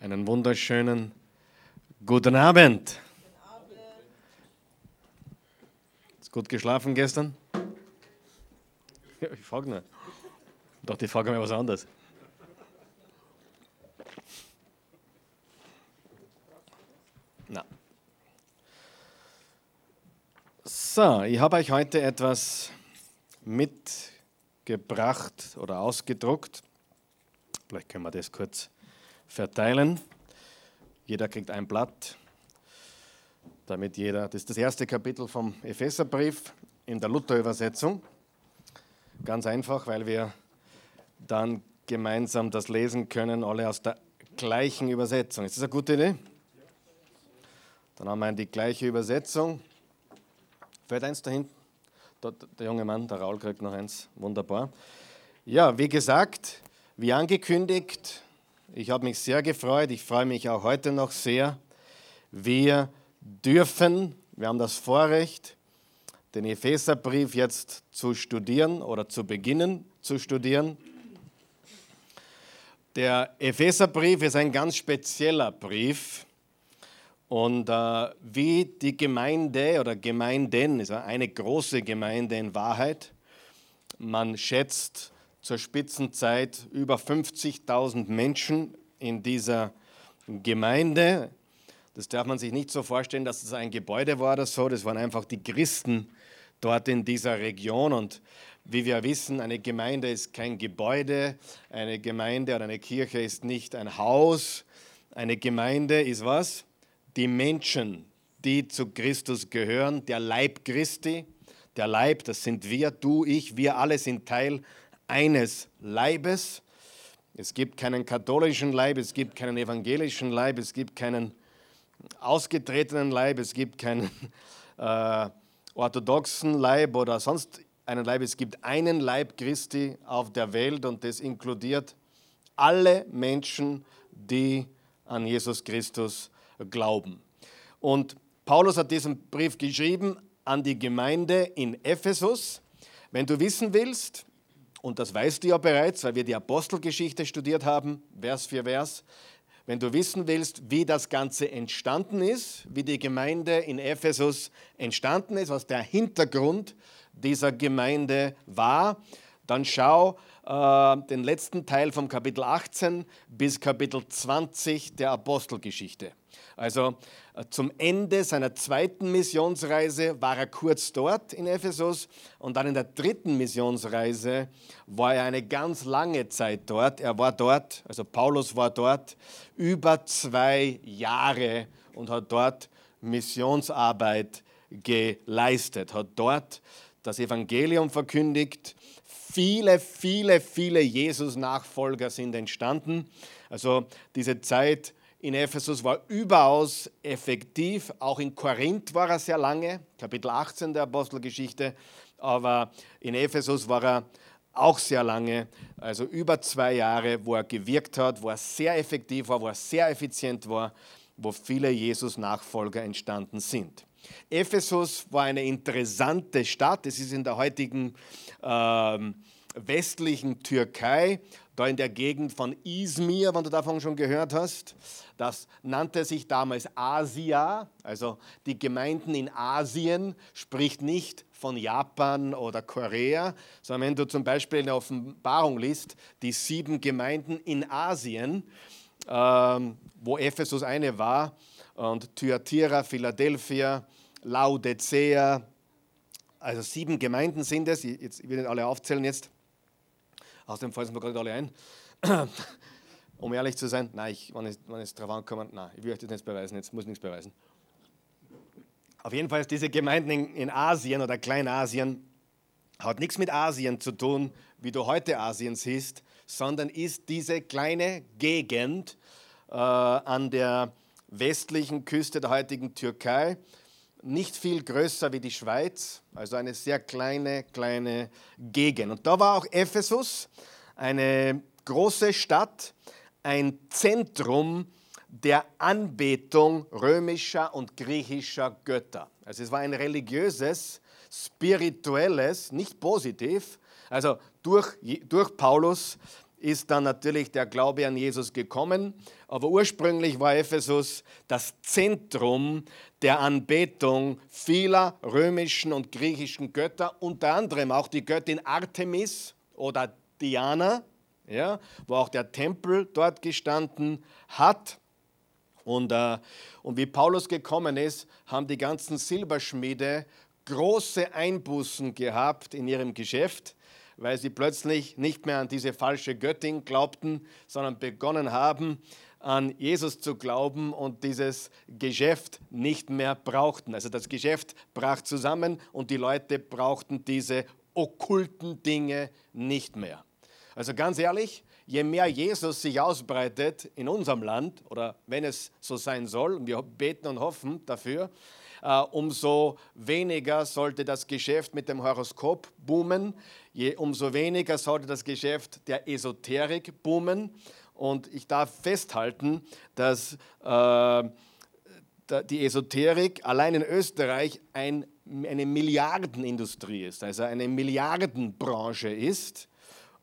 Einen wunderschönen guten Abend. Ist gut geschlafen gestern? Ich frage nur. Doch, die frage mir was anderes. Na. So, ich habe euch heute etwas mitgebracht oder ausgedruckt. Vielleicht können wir das kurz verteilen. Jeder kriegt ein Blatt, damit jeder. Das ist das erste Kapitel vom Epheserbrief in der Luther-Übersetzung. Ganz einfach, weil wir dann gemeinsam das lesen können, alle aus der gleichen Übersetzung. Ist das eine gute Idee? Dann haben wir die gleiche Übersetzung. Fällt eins da hinten? Der junge Mann, der Raul, kriegt noch eins. Wunderbar. Ja, wie gesagt, wie angekündigt, ich habe mich sehr gefreut. Ich freue mich auch heute noch sehr. Wir dürfen, wir haben das Vorrecht, den Epheserbrief jetzt zu studieren oder zu beginnen zu studieren. Der Epheserbrief ist ein ganz spezieller Brief. Und äh, wie die Gemeinde oder Gemeinden, ist eine große Gemeinde in Wahrheit, man schätzt zur Spitzenzeit über 50.000 Menschen in dieser Gemeinde. Das darf man sich nicht so vorstellen, dass es ein Gebäude war oder so. Das waren einfach die Christen dort in dieser Region. Und wie wir wissen, eine Gemeinde ist kein Gebäude. Eine Gemeinde oder eine Kirche ist nicht ein Haus. Eine Gemeinde ist was? Die Menschen, die zu Christus gehören, der Leib Christi. Der Leib, das sind wir, du, ich, wir alle sind Teil eines Leibes. Es gibt keinen katholischen Leib, es gibt keinen evangelischen Leib, es gibt keinen ausgetretenen Leib, es gibt keinen äh, orthodoxen Leib oder sonst einen Leib. Es gibt einen Leib Christi auf der Welt und das inkludiert alle Menschen, die an Jesus Christus glauben. Und Paulus hat diesen Brief geschrieben an die Gemeinde in Ephesus. Wenn du wissen willst, und das weißt du ja bereits, weil wir die Apostelgeschichte studiert haben, Vers für Vers. Wenn du wissen willst, wie das Ganze entstanden ist, wie die Gemeinde in Ephesus entstanden ist, was der Hintergrund dieser Gemeinde war, dann schau äh, den letzten Teil vom Kapitel 18 bis Kapitel 20 der Apostelgeschichte. Also äh, zum Ende seiner zweiten Missionsreise war er kurz dort in Ephesus und dann in der dritten Missionsreise war er eine ganz lange Zeit dort. Er war dort, also Paulus war dort über zwei Jahre und hat dort Missionsarbeit geleistet, hat dort das Evangelium verkündigt. Viele, viele, viele Jesus-Nachfolger sind entstanden. Also diese Zeit in Ephesus war überaus effektiv. Auch in Korinth war er sehr lange, Kapitel 18 der Apostelgeschichte. Aber in Ephesus war er auch sehr lange, also über zwei Jahre, wo er gewirkt hat, wo er sehr effektiv war, wo er sehr effizient war, wo viele Jesus-Nachfolger entstanden sind. Ephesus war eine interessante Stadt. Es ist in der heutigen ähm, westlichen Türkei, da in der Gegend von Izmir, wenn du davon schon gehört hast. Das nannte sich damals Asia, also die Gemeinden in Asien, spricht nicht von Japan oder Korea, sondern wenn du zum Beispiel in der Offenbarung liest, die sieben Gemeinden in Asien, ähm, wo Ephesus eine war, und Thyatira, Philadelphia, Laodicea, also sieben Gemeinden sind es, ich will nicht alle aufzählen jetzt, Außerdem fallen mir gerade alle ein. um ehrlich zu sein, nein, ich, wenn, ich, wenn ich drauf ankomme, nein, ich will euch das nicht beweisen, jetzt muss ich nichts beweisen. Auf jeden Fall ist diese Gemeinden in, in Asien oder Kleinasien hat nichts mit Asien zu tun, wie du heute Asien siehst, sondern ist diese kleine Gegend äh, an der westlichen Küste der heutigen Türkei nicht viel größer wie die Schweiz, also eine sehr kleine, kleine Gegend. Und da war auch Ephesus, eine große Stadt, ein Zentrum der Anbetung römischer und griechischer Götter. Also es war ein religiöses, spirituelles, nicht positiv, also durch, durch Paulus ist dann natürlich der Glaube an Jesus gekommen, aber ursprünglich war Ephesus das Zentrum der Anbetung vieler römischen und griechischen Götter, unter anderem auch die Göttin Artemis oder Diana, ja, wo auch der Tempel dort gestanden hat. Und, äh, und wie Paulus gekommen ist, haben die ganzen Silberschmiede große Einbußen gehabt in ihrem Geschäft weil sie plötzlich nicht mehr an diese falsche Göttin glaubten, sondern begonnen haben, an Jesus zu glauben und dieses Geschäft nicht mehr brauchten. Also das Geschäft brach zusammen und die Leute brauchten diese okkulten Dinge nicht mehr. Also ganz ehrlich, je mehr Jesus sich ausbreitet in unserem Land, oder wenn es so sein soll, und wir beten und hoffen dafür, äh, umso weniger sollte das Geschäft mit dem Horoskop boomen, je, umso weniger sollte das Geschäft der Esoterik boomen. Und ich darf festhalten, dass äh, die Esoterik allein in Österreich ein, eine Milliardenindustrie ist, also eine Milliardenbranche ist.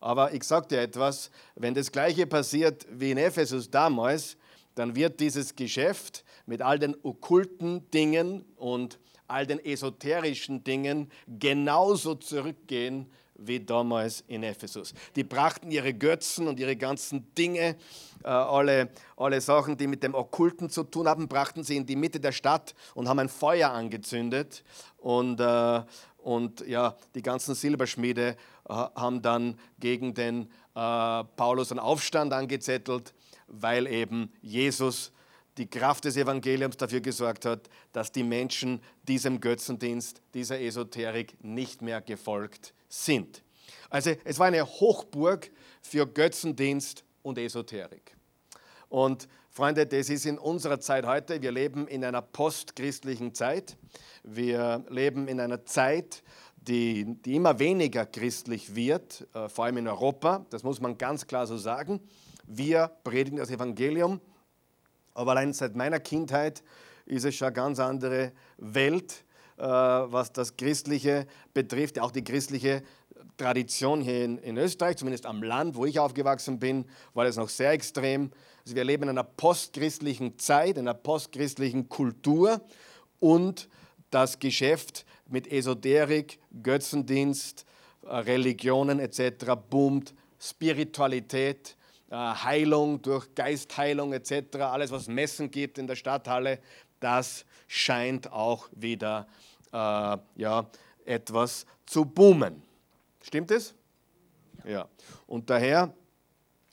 Aber ich sage dir etwas, wenn das gleiche passiert wie in Ephesus damals, dann wird dieses Geschäft mit all den okkulten Dingen und all den esoterischen Dingen genauso zurückgehen wie damals in Ephesus. Die brachten ihre Götzen und ihre ganzen Dinge, äh, alle, alle Sachen, die mit dem Okkulten zu tun haben, brachten sie in die Mitte der Stadt und haben ein Feuer angezündet. Und, äh, und ja, die ganzen Silberschmiede äh, haben dann gegen den äh, Paulus einen Aufstand angezettelt, weil eben Jesus die Kraft des Evangeliums dafür gesorgt hat, dass die Menschen diesem Götzendienst, dieser Esoterik nicht mehr gefolgt sind. Also es war eine Hochburg für Götzendienst und Esoterik. Und Freunde, das ist in unserer Zeit heute. Wir leben in einer postchristlichen Zeit. Wir leben in einer Zeit, die, die immer weniger christlich wird, äh, vor allem in Europa. Das muss man ganz klar so sagen. Wir predigen das Evangelium aber allein seit meiner Kindheit ist es schon eine ganz andere Welt, was das Christliche betrifft, auch die christliche Tradition hier in, in, Österreich, zumindest am Land, wo ich aufgewachsen bin, war das noch sehr extrem. Also wir leben in einer postchristlichen Zeit, in einer postchristlichen Kultur und das Geschäft mit Esoterik, Götzendienst, äh, Religionen etc. boomt, Spiritualität äh, Heilung durch Geistheilung etc., alles was Messen gibt in der Stadthalle, das scheint auch wieder äh, ja, etwas zu boomen. Stimmt es? Ja. Und daher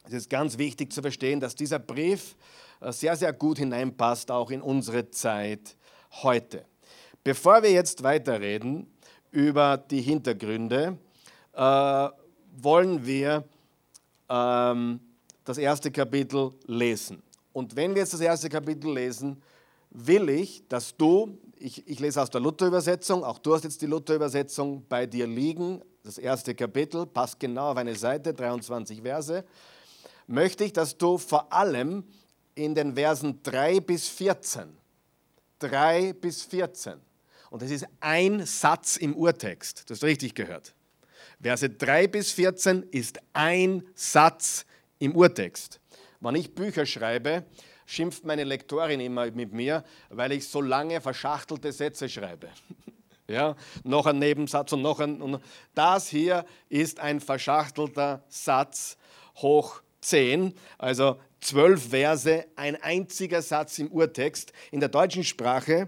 ist es ganz wichtig zu verstehen, dass dieser Brief äh, sehr, sehr gut hineinpasst, auch in unsere Zeit heute. Bevor wir jetzt weiterreden über die Hintergründe, äh, wollen wir ähm, das erste Kapitel lesen. Und wenn wir jetzt das erste Kapitel lesen, will ich, dass du, ich, ich lese aus der Luther-Übersetzung, auch du hast jetzt die Luther-Übersetzung bei dir liegen, das erste Kapitel, passt genau auf eine Seite, 23 Verse, möchte ich, dass du vor allem in den Versen 3 bis 14, 3 bis 14, und das ist ein Satz im Urtext, das hast du richtig gehört. Verse 3 bis 14 ist ein Satz im Urtext. Wenn ich Bücher schreibe, schimpft meine Lektorin immer mit mir, weil ich so lange verschachtelte Sätze schreibe. Ja, noch ein Nebensatz und noch ein. Und das hier ist ein verschachtelter Satz hoch 10, also zwölf Verse, ein einziger Satz im Urtext. In der deutschen Sprache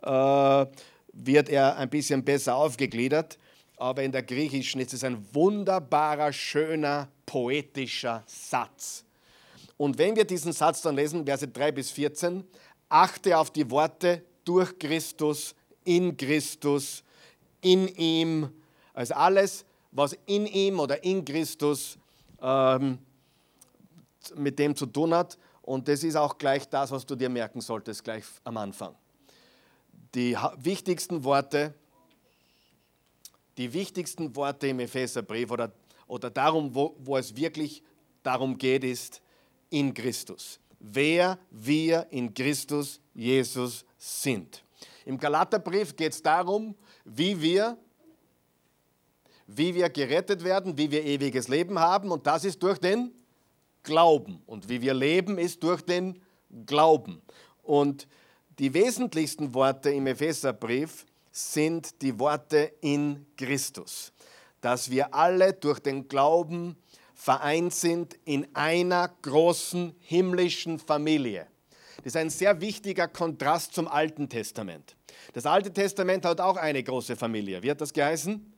äh, wird er ein bisschen besser aufgegliedert, aber in der griechischen ist es ein wunderbarer, schöner poetischer Satz. Und wenn wir diesen Satz dann lesen, Verse 3 bis 14, achte auf die Worte durch Christus, in Christus, in ihm, also alles, was in ihm oder in Christus ähm, mit dem zu tun hat. Und das ist auch gleich das, was du dir merken solltest, gleich am Anfang. Die wichtigsten Worte, die wichtigsten Worte im Epheserbrief oder oder darum, wo, wo es wirklich darum geht, ist in Christus. Wer wir in Christus Jesus sind. Im Galaterbrief geht es darum, wie wir, wie wir gerettet werden, wie wir ewiges Leben haben. Und das ist durch den Glauben. Und wie wir leben, ist durch den Glauben. Und die wesentlichsten Worte im Epheserbrief sind die Worte in Christus. Dass wir alle durch den Glauben vereint sind in einer großen himmlischen Familie. Das ist ein sehr wichtiger Kontrast zum Alten Testament. Das Alte Testament hat auch eine große Familie. Wie hat das geheißen?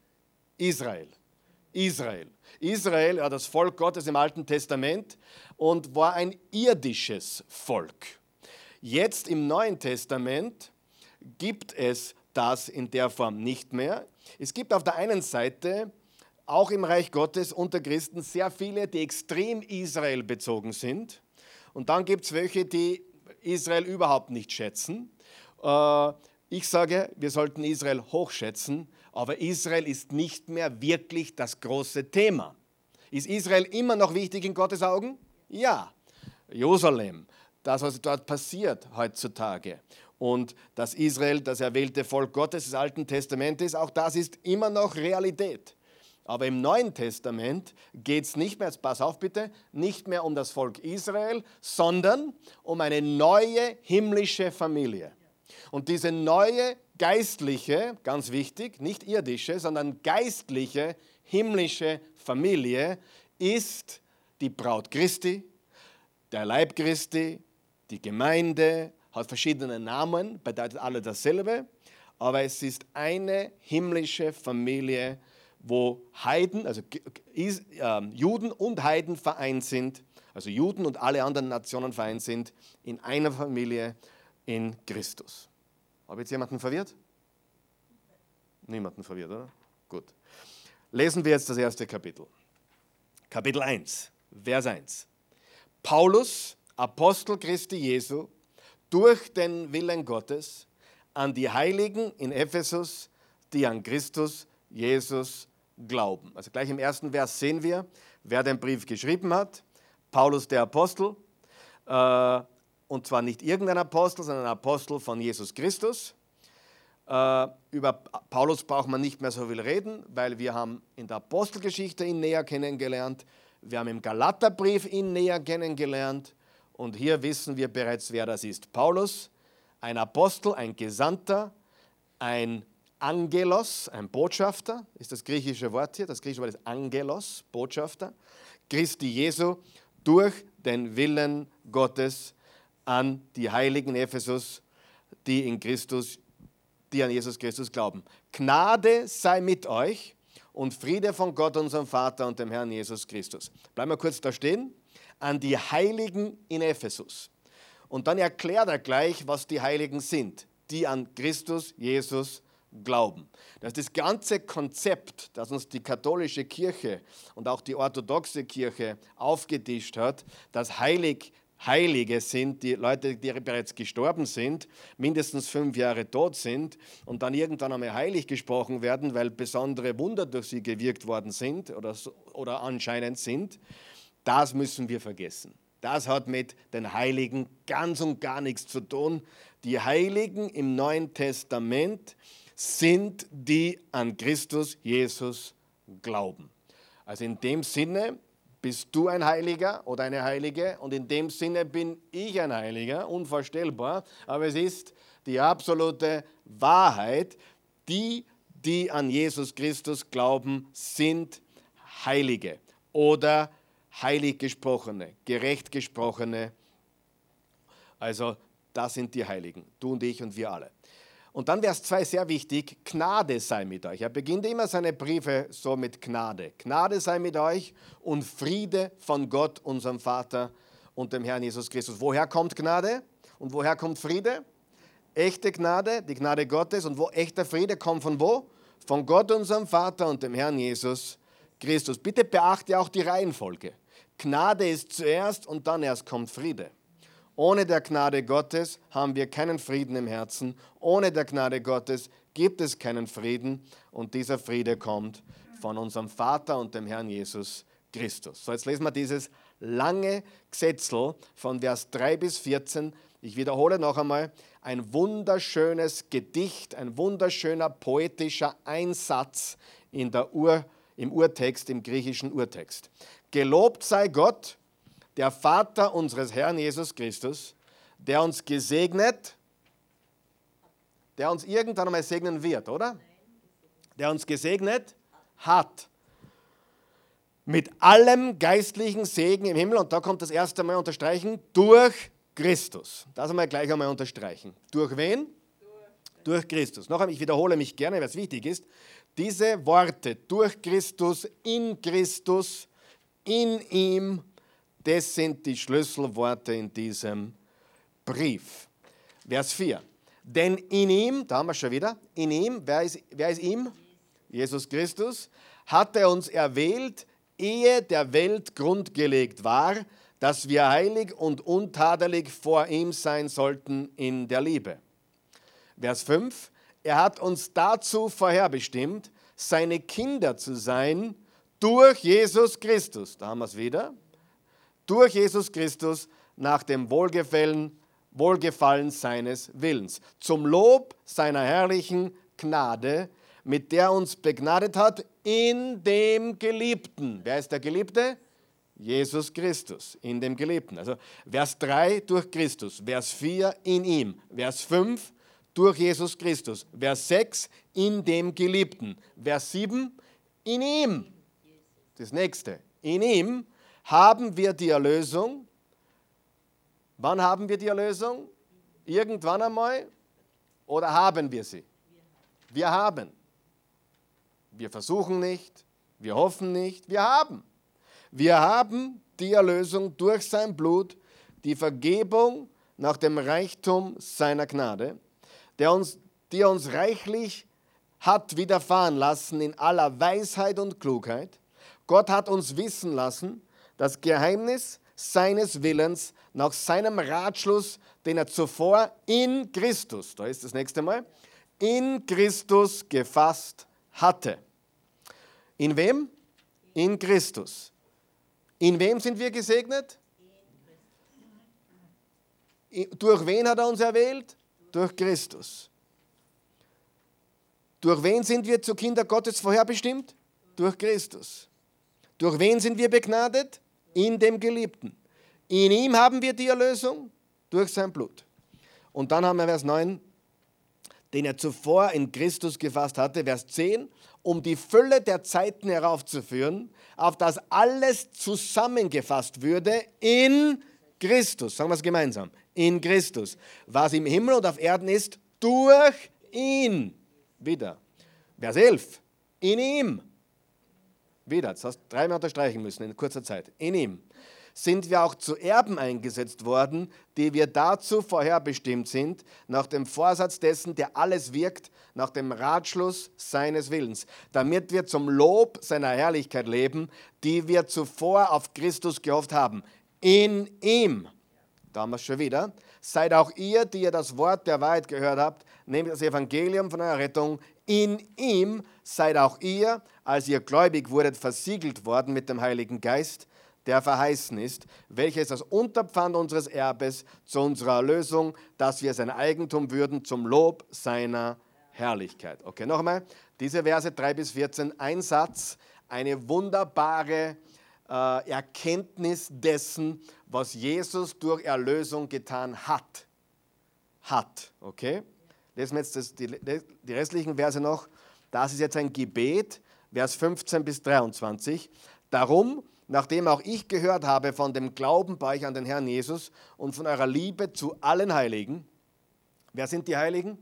Israel. Israel. Israel, ja, das Volk Gottes im Alten Testament und war ein irdisches Volk. Jetzt im Neuen Testament gibt es das in der Form nicht mehr. Es gibt auf der einen Seite auch im Reich Gottes unter Christen sehr viele, die extrem Israel bezogen sind. Und dann gibt es welche, die Israel überhaupt nicht schätzen. Äh, ich sage, wir sollten Israel hochschätzen, aber Israel ist nicht mehr wirklich das große Thema. Ist Israel immer noch wichtig in Gottes Augen? Ja. Jerusalem, das, was dort passiert heutzutage und dass Israel das erwählte Volk Gottes des Alten Testaments ist, auch das ist immer noch Realität. Aber im Neuen Testament geht es nicht mehr, pass auf bitte, nicht mehr um das Volk Israel, sondern um eine neue himmlische Familie. Und diese neue geistliche, ganz wichtig, nicht irdische, sondern geistliche himmlische Familie ist die Braut Christi, der Leib Christi, die Gemeinde, hat verschiedene Namen, bedeutet alle dasselbe, aber es ist eine himmlische Familie, wo Heiden, also ähm, Juden und Heiden vereint sind, also Juden und alle anderen Nationen vereint sind, in einer Familie in Christus. Habe jetzt jemanden verwirrt? Niemanden verwirrt, oder? Gut. Lesen wir jetzt das erste Kapitel. Kapitel 1, Vers 1. Paulus, Apostel Christi Jesu, durch den Willen Gottes an die Heiligen in Ephesus, die an Christus Jesus glauben. Also gleich im ersten Vers sehen wir, wer den Brief geschrieben hat. Paulus der Apostel. Äh, und zwar nicht irgendein Apostel, sondern ein Apostel von Jesus Christus. Äh, über Paulus braucht man nicht mehr so viel reden, weil wir haben in der Apostelgeschichte ihn näher kennengelernt. Wir haben im Galaterbrief ihn näher kennengelernt. Und hier wissen wir bereits, wer das ist. Paulus, ein Apostel, ein Gesandter, ein Angelos, ein Botschafter, ist das griechische Wort hier. Das griechische Wort ist Angelos, Botschafter. Christi Jesu durch den Willen Gottes an die Heiligen Ephesus, die in Christus die an Jesus Christus glauben. Gnade sei mit euch und Friede von Gott, unserem Vater und dem Herrn Jesus Christus. Bleiben wir kurz da stehen. An die Heiligen in Ephesus. Und dann erklärt er gleich, was die Heiligen sind, die an Christus Jesus glauben. Das ist das ganze Konzept, das uns die katholische Kirche und auch die orthodoxe Kirche aufgetischt hat, dass heilig Heilige sind, die Leute, die bereits gestorben sind, mindestens fünf Jahre tot sind und dann irgendwann einmal heilig gesprochen werden, weil besondere Wunder durch sie gewirkt worden sind oder, oder anscheinend sind, das müssen wir vergessen. Das hat mit den Heiligen ganz und gar nichts zu tun. Die Heiligen im Neuen Testament sind, die an Christus Jesus glauben. Also in dem Sinne bist du ein Heiliger oder eine Heilige und in dem Sinne bin ich ein Heiliger, unvorstellbar, aber es ist die absolute Wahrheit, die, die an Jesus Christus glauben, sind Heilige oder heilig gesprochene, gerecht gesprochene. Also das sind die Heiligen, du und ich und wir alle. Und dann Vers 2 sehr wichtig, Gnade sei mit euch. Er beginnt immer seine Briefe so mit Gnade. Gnade sei mit euch und Friede von Gott, unserem Vater und dem Herrn Jesus Christus. Woher kommt Gnade und woher kommt Friede? Echte Gnade, die Gnade Gottes und wo echter Friede kommt von wo? Von Gott, unserem Vater und dem Herrn Jesus Christus. Bitte beachte auch die Reihenfolge. Gnade ist zuerst und dann erst kommt Friede. Ohne der Gnade Gottes haben wir keinen Frieden im Herzen. Ohne der Gnade Gottes gibt es keinen Frieden. Und dieser Friede kommt von unserem Vater und dem Herrn Jesus Christus. So, jetzt lesen wir dieses lange Gesetzel von Vers 3 bis 14. Ich wiederhole noch einmal, ein wunderschönes Gedicht, ein wunderschöner poetischer Einsatz in der im Urtext, im griechischen Urtext. Gelobt sei Gott, der Vater unseres Herrn Jesus Christus, der uns gesegnet, der uns irgendwann einmal segnen wird, oder? Der uns gesegnet hat. Mit allem geistlichen Segen im Himmel, und da kommt das erste Mal unterstreichen, durch Christus. Das einmal gleich einmal unterstreichen. Durch wen? Durch, durch Christus. Noch einmal, ich wiederhole mich gerne, weil es wichtig ist. Diese Worte durch Christus, in Christus, in ihm, das sind die Schlüsselworte in diesem Brief. Vers 4. Denn in ihm, da haben wir schon wieder, in ihm, wer ist, wer ist ihm? Jesus Christus, hat er uns erwählt, ehe der Welt Grund gelegt war, dass wir heilig und untadelig vor ihm sein sollten in der Liebe. Vers 5. Er hat uns dazu vorherbestimmt, seine Kinder zu sein durch Jesus Christus. Da haben wir es wieder. Durch Jesus Christus nach dem Wohlgefallen, Wohlgefallen seines Willens. Zum Lob seiner herrlichen Gnade, mit der uns begnadet hat in dem Geliebten. Wer ist der Geliebte? Jesus Christus, in dem Geliebten. Also Vers 3 durch Christus, Vers 4 in ihm, Vers 5 durch Jesus Christus, Vers 6 in dem Geliebten, Vers 7 in ihm. Das nächste, in ihm haben wir die Erlösung. Wann haben wir die Erlösung? Irgendwann einmal? Oder haben wir sie? Wir haben. Wir versuchen nicht, wir hoffen nicht, wir haben. Wir haben die Erlösung durch sein Blut, die Vergebung nach dem Reichtum seiner Gnade, der uns, die er uns reichlich hat widerfahren lassen in aller Weisheit und Klugheit. Gott hat uns wissen lassen, das Geheimnis seines Willens nach seinem Ratschluss, den er zuvor in Christus, da ist das nächste Mal, in Christus gefasst hatte. In wem? In Christus. In wem sind wir gesegnet? Durch wen hat er uns erwählt? Durch Christus. Durch wen sind wir zu Kinder Gottes vorherbestimmt? Durch Christus. Durch wen sind wir begnadet? In dem Geliebten. In ihm haben wir die Erlösung durch sein Blut. Und dann haben wir Vers 9, den er zuvor in Christus gefasst hatte, Vers 10, um die Fülle der Zeiten heraufzuführen, auf das alles zusammengefasst würde in Christus. Sagen wir es gemeinsam. In Christus. Was im Himmel und auf Erden ist, durch ihn. Wieder. Vers 11. In ihm. Wieder. Das hast dreimal unterstreichen müssen in kurzer Zeit. In ihm sind wir auch zu Erben eingesetzt worden, die wir dazu vorherbestimmt sind, nach dem Vorsatz dessen, der alles wirkt, nach dem Ratschluss seines Willens, damit wir zum Lob seiner Herrlichkeit leben, die wir zuvor auf Christus gehofft haben. In ihm, da haben wir es schon wieder, seid auch ihr, die ihr das Wort der Wahrheit gehört habt, nehmt das Evangelium von eurer Rettung, in ihm seid auch ihr, als ihr gläubig wurdet, versiegelt worden mit dem Heiligen Geist, der verheißen ist, welches das Unterpfand unseres Erbes zu unserer Erlösung, dass wir sein Eigentum würden zum Lob seiner Herrlichkeit. Okay, nochmal, diese Verse 3 bis 14, ein Satz, eine wunderbare äh, Erkenntnis dessen, was Jesus durch Erlösung getan hat. Hat, okay? Lesen wir jetzt das, die, die restlichen Verse noch. Das ist jetzt ein Gebet, Vers 15 bis 23. Darum, nachdem auch ich gehört habe von dem Glauben bei euch an den Herrn Jesus und von eurer Liebe zu allen Heiligen. Wer sind die Heiligen?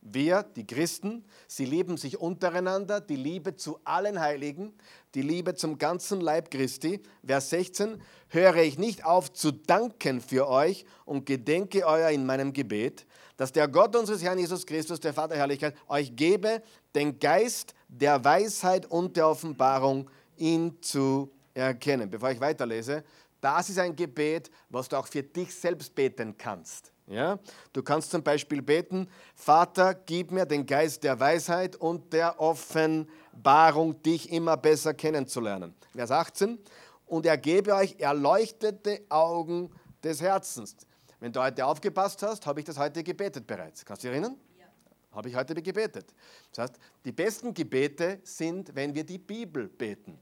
Wir, die Christen, sie lieben sich untereinander, die Liebe zu allen Heiligen, die Liebe zum ganzen Leib Christi. Vers 16, höre ich nicht auf zu danken für euch und gedenke euer in meinem Gebet, dass der Gott unseres Herrn Jesus Christus, der Vater Herrlichkeit, euch gebe den Geist der Weisheit und der Offenbarung, ihn zu erkennen. Bevor ich weiterlese, das ist ein Gebet, was du auch für dich selbst beten kannst. Ja? Du kannst zum Beispiel beten, Vater, gib mir den Geist der Weisheit und der Offenbarung, dich immer besser kennenzulernen. Vers 18, und er gebe euch erleuchtete Augen des Herzens. Wenn du heute aufgepasst hast, habe ich das heute gebetet bereits. Kannst du dich erinnern? Ja. Habe ich heute gebetet. Das heißt, die besten Gebete sind, wenn wir die Bibel beten.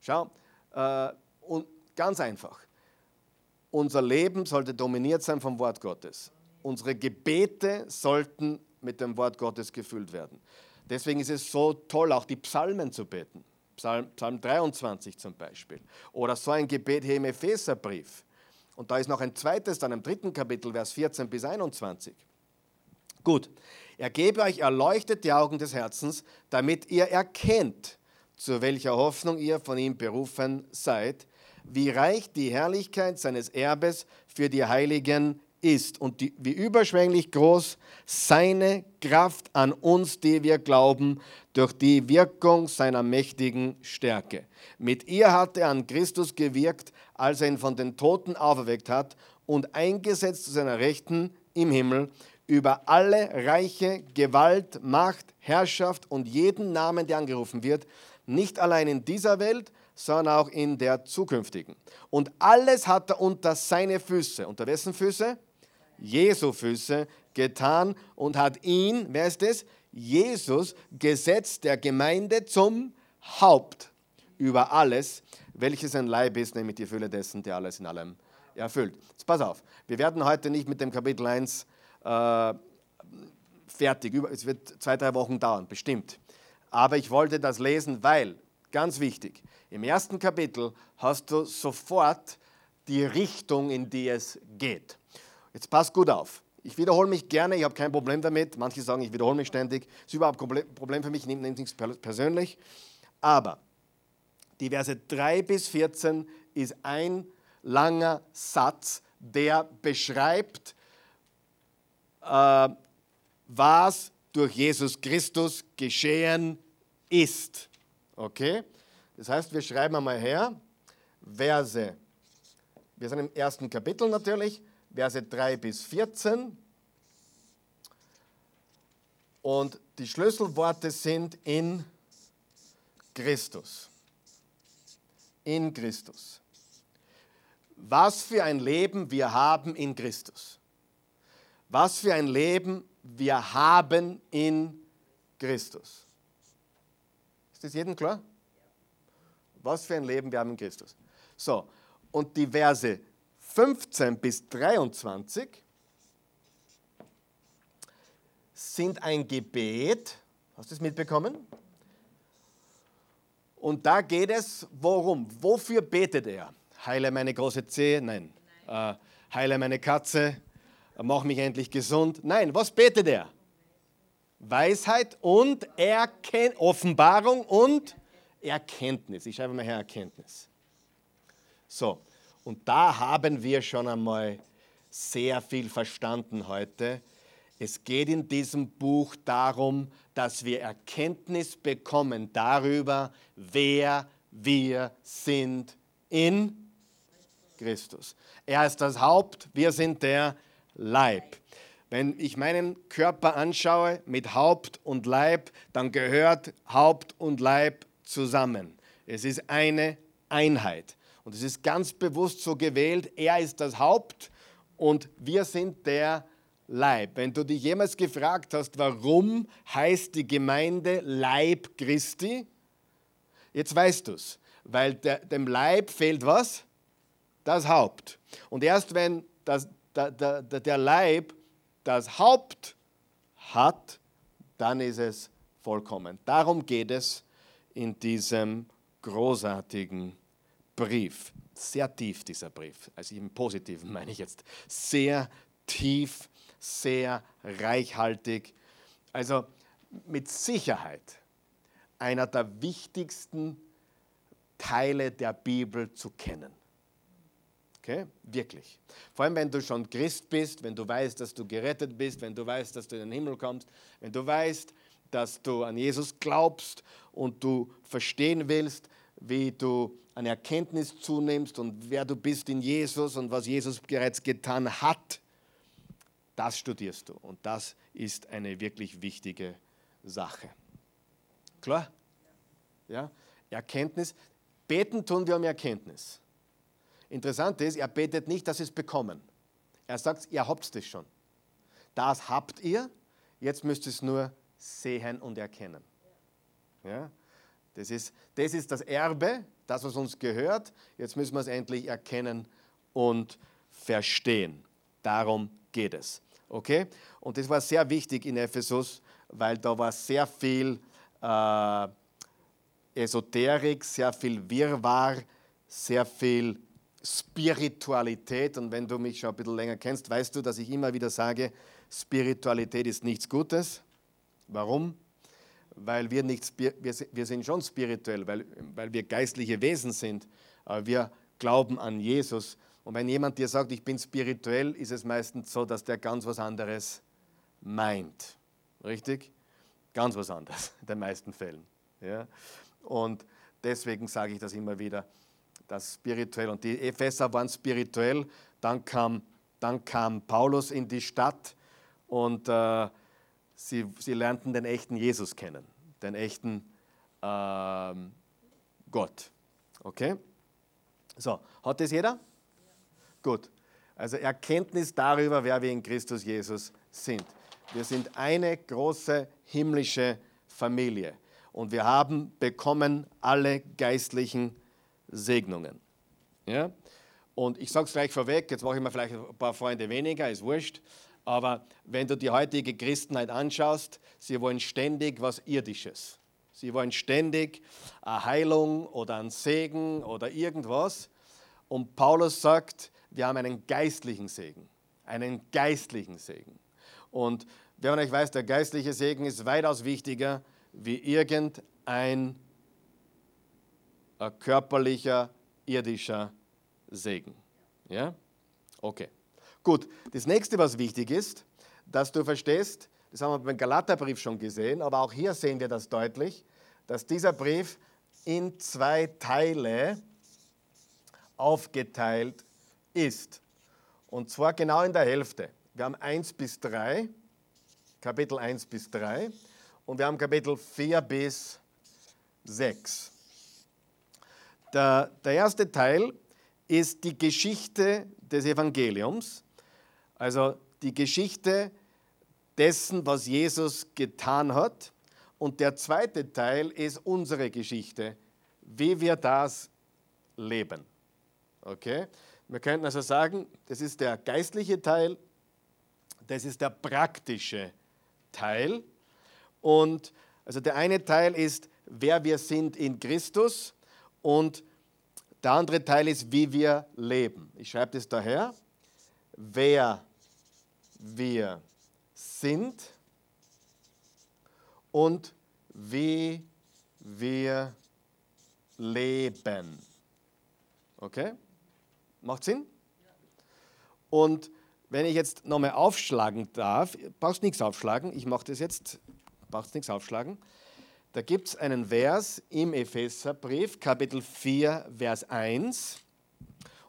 Schau, äh, und ganz einfach. Unser Leben sollte dominiert sein vom Wort Gottes. Unsere Gebete sollten mit dem Wort Gottes gefüllt werden. Deswegen ist es so toll, auch die Psalmen zu beten. Psalm, Psalm 23 zum Beispiel. Oder so ein Gebet hier im Epheserbrief. Und da ist noch ein zweites, dann im dritten Kapitel, Vers 14 bis 21. Gut, er gebe euch erleuchtet die Augen des Herzens, damit ihr erkennt, zu welcher Hoffnung ihr von ihm berufen seid, wie reich die Herrlichkeit seines Erbes für die Heiligen ist und die, wie überschwänglich groß seine Kraft an uns, die wir glauben, durch die Wirkung seiner mächtigen Stärke. Mit ihr hat er an Christus gewirkt, als er ihn von den Toten auferweckt hat und eingesetzt zu seiner Rechten im Himmel über alle Reiche, Gewalt, Macht, Herrschaft und jeden Namen, der angerufen wird, nicht allein in dieser Welt, sondern auch in der zukünftigen. Und alles hat er unter seine Füße, unter wessen Füße? Jesu Füße getan und hat ihn, wer ist es? Jesus gesetzt der Gemeinde zum Haupt über alles, welches ein Leib ist, nämlich die Fülle dessen, der alles in allem erfüllt. Jetzt pass auf, wir werden heute nicht mit dem Kapitel 1 äh, fertig, es wird zwei, drei Wochen dauern, bestimmt. Aber ich wollte das lesen, weil, ganz wichtig, im ersten Kapitel hast du sofort die Richtung, in die es geht. Jetzt passt gut auf. Ich wiederhole mich gerne, ich habe kein Problem damit. Manche sagen, ich wiederhole mich ständig. Das ist überhaupt ein Problem für mich, ich nehme nichts persönlich. Aber die Verse 3 bis 14 ist ein langer Satz, der beschreibt, äh, was durch Jesus Christus geschehen ist. Okay? Das heißt, wir schreiben einmal her, Verse, wir sind im ersten Kapitel natürlich, Verse 3 bis 14. Und die Schlüsselworte sind in Christus. In Christus. Was für ein Leben wir haben in Christus. Was für ein Leben wir haben in Christus. Ist das jedem klar? Was für ein Leben wir haben in Christus. So, und die Verse 15 bis 23 sind ein Gebet. Hast du es mitbekommen? Und da geht es, worum? Wofür betet er? Heile meine große Zehe? Nein. Nein. Äh, heile meine Katze? Mach mich endlich gesund? Nein, was betet er? Weisheit und Erken Offenbarung und Erkenntnis. Ich schreibe mal her Erkenntnis. So, und da haben wir schon einmal sehr viel verstanden heute. Es geht in diesem Buch darum, dass wir Erkenntnis bekommen darüber, wer wir sind in Christus. Er ist das Haupt, wir sind der Leib. Wenn ich meinen Körper anschaue mit Haupt und Leib, dann gehört Haupt und Leib zusammen. Es ist eine Einheit. Und es ist ganz bewusst so gewählt, er ist das Haupt und wir sind der Leib. Wenn du dich jemals gefragt hast, warum heißt die Gemeinde Leib Christi, jetzt weißt du es, weil der, dem Leib fehlt was? Das Haupt. Und erst wenn das, der, der, der Leib das Haupt hat, dann ist es vollkommen. Darum geht es in diesem großartigen Brief. Sehr tief dieser Brief. Also im Positiven meine ich jetzt. Sehr tief, sehr reichhaltig. Also mit Sicherheit einer der wichtigsten Teile der Bibel zu kennen. Okay? Wirklich. Vor allem, wenn du schon Christ bist, wenn du weißt, dass du gerettet bist, wenn du weißt, dass du in den Himmel kommst, wenn du weißt, dass du an Jesus glaubst und du verstehen willst, wie du eine Erkenntnis zunimmst und wer du bist in Jesus und was Jesus bereits getan hat, das studierst du. Und das ist eine wirklich wichtige Sache. Klar? Ja? Erkenntnis. Beten tun wir um Erkenntnis. Interessant ist, er betet nicht, dass es bekommen. Er sagt, ihr habt es schon. Das habt ihr. Jetzt müsst ihr es nur sehen und erkennen. Ja? Das, ist, das ist das Erbe, das, was uns gehört. Jetzt müssen wir es endlich erkennen und verstehen. Darum geht es. Okay? Und das war sehr wichtig in Ephesus, weil da war sehr viel äh, Esoterik, sehr viel Wirrwarr, sehr viel Spiritualität. Und wenn du mich schon ein bisschen länger kennst, weißt du, dass ich immer wieder sage, Spiritualität ist nichts Gutes. Warum? Weil wir, nicht, wir sind schon spirituell, weil, weil wir geistliche Wesen sind. Aber wir glauben an Jesus. Und wenn jemand dir sagt, ich bin spirituell, ist es meistens so, dass der ganz was anderes meint. Richtig? Ganz was anderes, in den meisten Fällen. Ja? Und deswegen sage ich das immer wieder, das spirituell. Und die Epheser waren spirituell. Dann kam, dann kam Paulus in die Stadt und äh, sie, sie lernten den echten Jesus kennen, den echten äh, Gott. Okay? So, hat das jeder? Gut. Also Erkenntnis darüber, wer wir in Christus Jesus sind. Wir sind eine große himmlische Familie und wir haben bekommen alle geistlichen Segnungen. Ja? Und ich sage es gleich vorweg, jetzt mache ich mir vielleicht ein paar Freunde weniger, ist wurscht. Aber wenn du die heutige Christenheit anschaust, sie wollen ständig was Irdisches. Sie wollen ständig eine Heilung oder einen Segen oder irgendwas. Und Paulus sagt, wir haben einen geistlichen Segen. Einen geistlichen Segen. Und wer von euch weiß, der geistliche Segen ist weitaus wichtiger wie irgendein körperlicher, irdischer Segen. Ja? Okay. Gut, das nächste, was wichtig ist, dass du verstehst, das haben wir beim Galaterbrief schon gesehen, aber auch hier sehen wir das deutlich, dass dieser Brief in zwei Teile aufgeteilt ist. Und zwar genau in der Hälfte. Wir haben 1 bis 3, Kapitel 1 bis 3 und wir haben Kapitel 4 bis 6. Der, der erste Teil ist die Geschichte des Evangeliums also die Geschichte dessen, was Jesus getan hat. Und der zweite Teil ist unsere Geschichte, wie wir das leben. Okay? Wir könnten also sagen, das ist der geistliche Teil, das ist der praktische Teil. Und also der eine Teil ist, wer wir sind in Christus und der andere Teil ist, wie wir leben. Ich schreibe das daher. Wer wir sind und wie wir leben. Okay? Macht Sinn? Und wenn ich jetzt nochmal aufschlagen darf, brauchst nichts aufschlagen, ich mache das jetzt, brauchst nichts aufschlagen. Da gibt es einen Vers im Epheserbrief, Kapitel 4, Vers 1.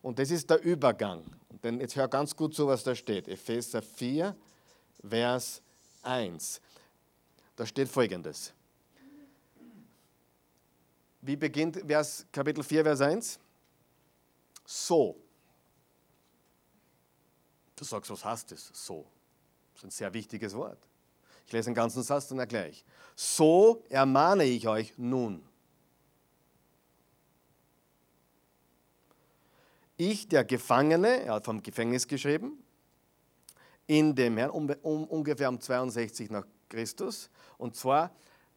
Und das ist der Übergang. Denn jetzt hör ganz gut zu, was da steht. Epheser 4, Vers 1. Da steht folgendes. Wie beginnt Vers, Kapitel 4, Vers 1? So. Du sagst, was heißt das? So. Das ist ein sehr wichtiges Wort. Ich lese den ganzen Satz dann erkläre ich. So ermahne ich euch nun. Ich, der Gefangene, er hat vom Gefängnis geschrieben, in dem Herrn, um, um, ungefähr um 62 nach Christus. Und zwar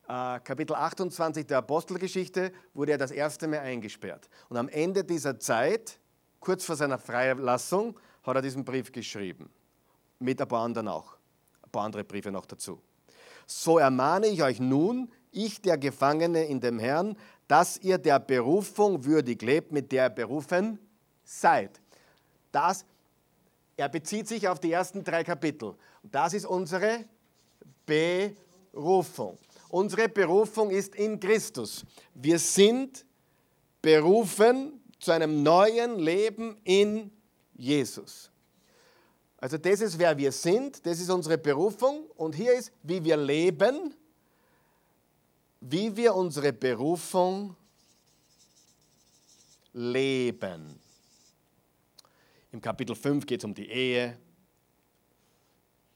äh, Kapitel 28 der Apostelgeschichte wurde er das erste Mal eingesperrt. Und am Ende dieser Zeit, kurz vor seiner Freilassung, hat er diesen Brief geschrieben. Mit ein paar anderen auch. Ein paar andere Briefe noch dazu. So ermahne ich euch nun, ich der Gefangene in dem Herrn, dass ihr der Berufung würdig lebt, mit der ihr berufen seid. Das, er bezieht sich auf die ersten drei Kapitel. Das ist unsere Berufung. Unsere Berufung ist in Christus. Wir sind berufen zu einem neuen Leben in Jesus. Also das ist, wer wir sind, das ist unsere Berufung und hier ist, wie wir leben, wie wir unsere Berufung leben. Im Kapitel 5 geht es um die Ehe.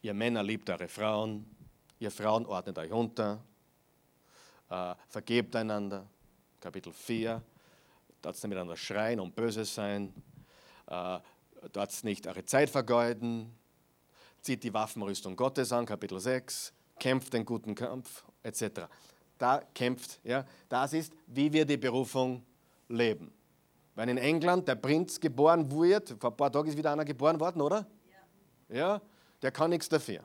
Ihr Männer liebt eure Frauen. Ihr Frauen ordnet euch unter, äh, vergebt einander. Kapitel 4, dort nicht miteinander schreien und böse sein, äh, dort nicht eure Zeit vergeuden, zieht die Waffenrüstung Gottes an, Kapitel 6, kämpft den guten Kampf, etc. Da kämpft, ja, das ist, wie wir die Berufung leben. Wenn in England der Prinz geboren wird, vor ein paar Tagen ist wieder einer geboren worden, oder? Ja. ja der kann nichts dafür.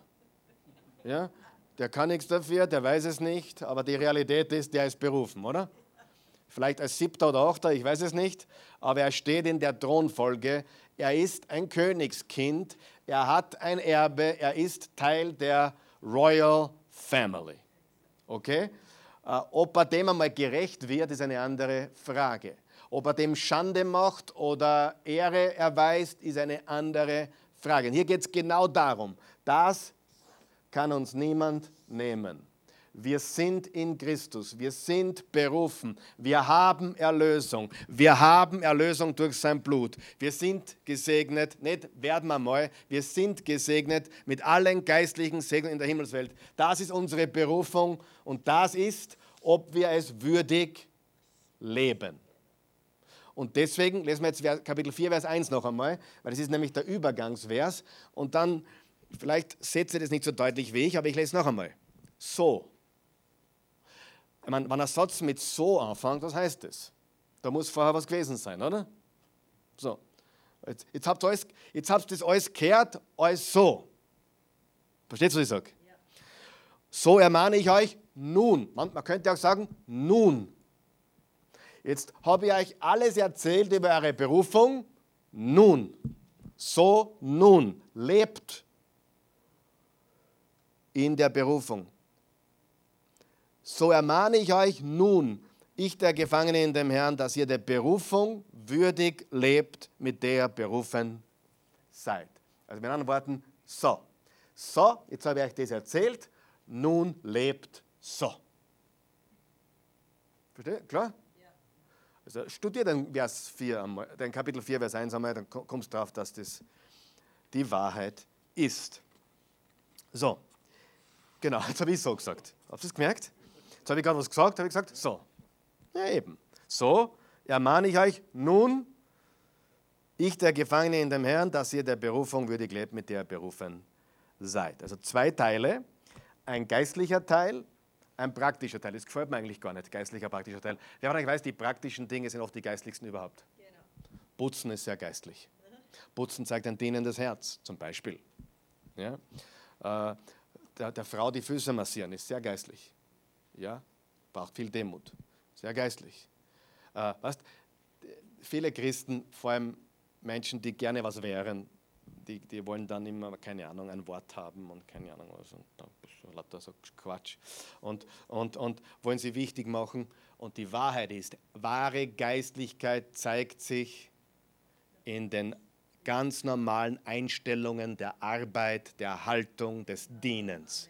Ja, der kann nichts dafür, der weiß es nicht, aber die Realität ist, der ist berufen, oder? Vielleicht als siebter oder achter, ich weiß es nicht, aber er steht in der Thronfolge. Er ist ein Königskind, er hat ein Erbe, er ist Teil der Royal Family. Okay? Äh, ob er dem einmal gerecht wird, ist eine andere Frage. Ob er dem Schande macht oder Ehre erweist, ist eine andere Frage. Hier geht es genau darum, das kann uns niemand nehmen. Wir sind in Christus, wir sind berufen, wir haben Erlösung, wir haben Erlösung durch sein Blut. Wir sind gesegnet, nicht werden wir mal, wir sind gesegnet mit allen geistlichen Segnungen in der Himmelswelt. Das ist unsere Berufung und das ist, ob wir es würdig leben. Und deswegen lesen wir jetzt Kapitel 4, Vers 1 noch einmal, weil das ist nämlich der Übergangsvers. Und dann, vielleicht setze ich das nicht so deutlich wie ich, aber ich lese noch einmal. So. Ich meine, wenn ein Satz mit so anfängt, was heißt das? Da muss vorher was gewesen sein, oder? So. Jetzt, jetzt, habt, ihr alles, jetzt habt ihr das alles gehört, alles so. Versteht ihr, was ich sage? Ja. So ermahne ich euch nun. Man, man könnte auch sagen, nun. Jetzt habe ich euch alles erzählt über eure Berufung. Nun. So nun. Lebt in der Berufung. So ermahne ich euch nun, ich der Gefangene in dem Herrn, dass ihr der Berufung würdig lebt, mit der ihr berufen seid. Also mit anderen Worten, so. So, jetzt habe ich euch das erzählt, nun lebt so. Versteht? Klar? Also studier den Vers 4 einmal, den Kapitel 4, Vers 1 einmal, dann kommst du drauf, dass das die Wahrheit ist. So, genau, jetzt habe ich so gesagt. Habt ihr es gemerkt? Jetzt habe ich gerade was gesagt, habe ich gesagt, so. Ja, eben. So ermahne ich euch nun, ich, der Gefangene in dem Herrn, dass ihr der Berufung würdig lebt, mit der ihr berufen seid. Also zwei Teile, ein geistlicher Teil, ein praktischer Teil. Das gefällt mir eigentlich gar nicht, geistlicher, praktischer Teil. Wer euch weiß, die praktischen Dinge sind oft die geistlichsten überhaupt. Genau. Putzen ist sehr geistlich. Putzen zeigt ein dienendes Herz, zum Beispiel. Ja? Äh, der, der Frau die Füße massieren ist sehr geistlich. Ja? Braucht viel Demut. Sehr geistlich. Äh, weißt, viele Christen, vor allem Menschen, die gerne was wären, die, die wollen dann immer, keine Ahnung, ein Wort haben und keine Ahnung was. Und lauter so Quatsch. Und, und, und wollen sie wichtig machen. Und die Wahrheit ist, wahre Geistlichkeit zeigt sich in den ganz normalen Einstellungen der Arbeit, der Haltung, des Dienens.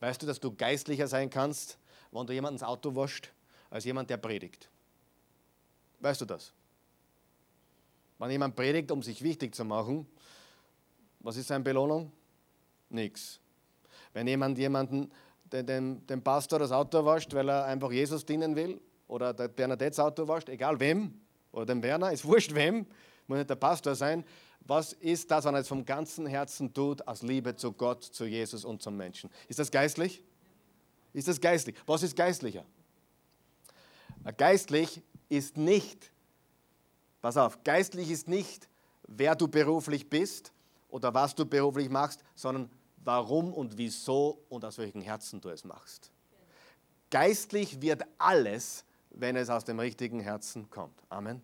Weißt du, dass du geistlicher sein kannst, wenn du jemandens Auto wascht, als jemand, der predigt? Weißt du das? Wenn jemand predigt, um sich wichtig zu machen, was ist seine Belohnung? Nichts. Wenn jemand jemanden, den, den, den Pastor das Auto wascht, weil er einfach Jesus dienen will, oder der Bernadette das Auto wascht, egal wem, oder dem Werner, ist wurscht wem, muss nicht der Pastor sein, was ist das, wenn er es vom ganzen Herzen tut, aus Liebe zu Gott, zu Jesus und zum Menschen? Ist das geistlich? Ist das geistlich? Was ist geistlicher? Geistlich ist nicht, pass auf, geistlich ist nicht, wer du beruflich bist oder was du beruflich machst, sondern warum und wieso und aus welchem Herzen du es machst. Geistlich wird alles, wenn es aus dem richtigen Herzen kommt. Amen.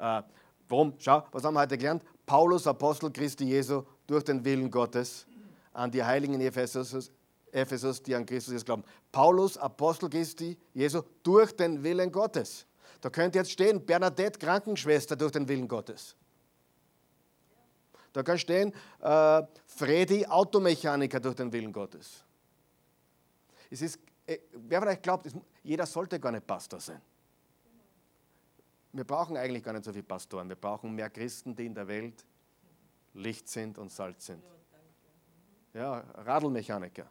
Äh, warum? Schau, was haben wir heute gelernt? Paulus, Apostel Christi Jesu, durch den Willen Gottes an die Heiligen in Ephesus, Ephesus, die an Christus jetzt glauben. Paulus, Apostel Christi Jesu, durch den Willen Gottes. Da könnte jetzt stehen, Bernadette, Krankenschwester, durch den Willen Gottes. Da kann stehen, äh, Freddy, Automechaniker, durch den Willen Gottes. Es ist, äh, wer vielleicht glaubt, jeder sollte gar nicht Pastor sein. Wir brauchen eigentlich gar nicht so viele Pastoren. Wir brauchen mehr Christen, die in der Welt Licht sind und Salz sind. Ja, Radlmechaniker.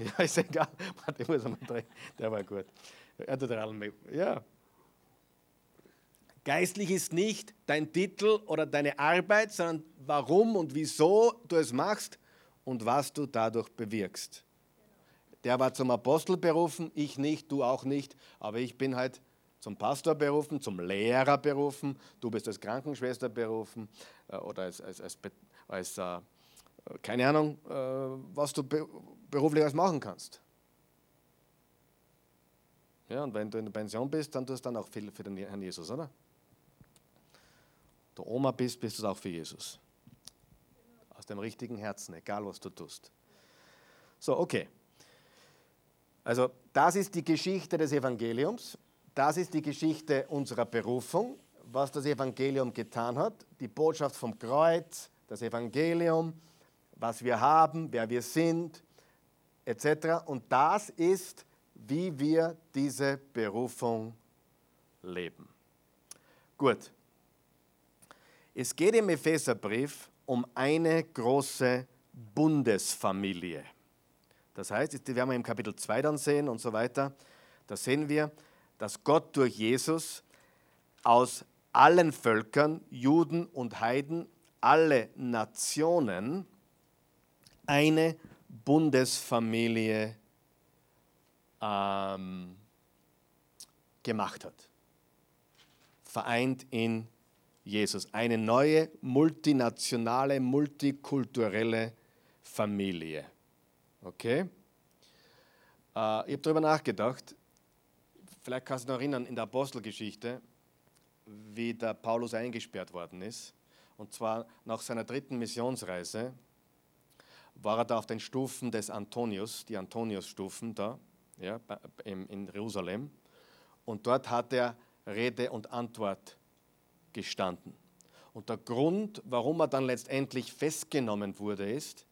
Ja, ist egal. Warte, muss mal drehen. Der war gut. Er tut Radlmechaniker. Ja. Geistlich ist nicht dein Titel oder deine Arbeit, sondern warum und wieso du es machst und was du dadurch bewirkst. Der war zum Apostel berufen, ich nicht, du auch nicht, aber ich bin halt zum Pastor berufen, zum Lehrer berufen, du bist als Krankenschwester berufen äh, oder als, als, als, als äh, keine Ahnung, äh, was du beruflich alles machen kannst. Ja, und wenn du in der Pension bist, dann tust du dann auch viel für den Herrn Jesus, oder? Du Oma bist, bist du es auch für Jesus. Aus dem richtigen Herzen, egal was du tust. So, okay. Also, das ist die Geschichte des Evangeliums. Das ist die Geschichte unserer Berufung, was das Evangelium getan hat. Die Botschaft vom Kreuz, das Evangelium, was wir haben, wer wir sind, etc. Und das ist, wie wir diese Berufung leben. Gut. Es geht im Epheserbrief um eine große Bundesfamilie. Das heißt, das werden wir im Kapitel 2 dann sehen und so weiter. Da sehen wir, dass Gott durch Jesus aus allen Völkern, Juden und Heiden, alle Nationen eine Bundesfamilie ähm, gemacht hat. Vereint in Jesus. Eine neue multinationale, multikulturelle Familie. Okay? Äh, ich habe darüber nachgedacht. Vielleicht kannst du dich noch erinnern, in der Apostelgeschichte, wie der Paulus eingesperrt worden ist. Und zwar nach seiner dritten Missionsreise war er da auf den Stufen des Antonius, die Antonius-Stufen da, ja, in Jerusalem. Und dort hat er Rede und Antwort gestanden. Und der Grund, warum er dann letztendlich festgenommen wurde, ist,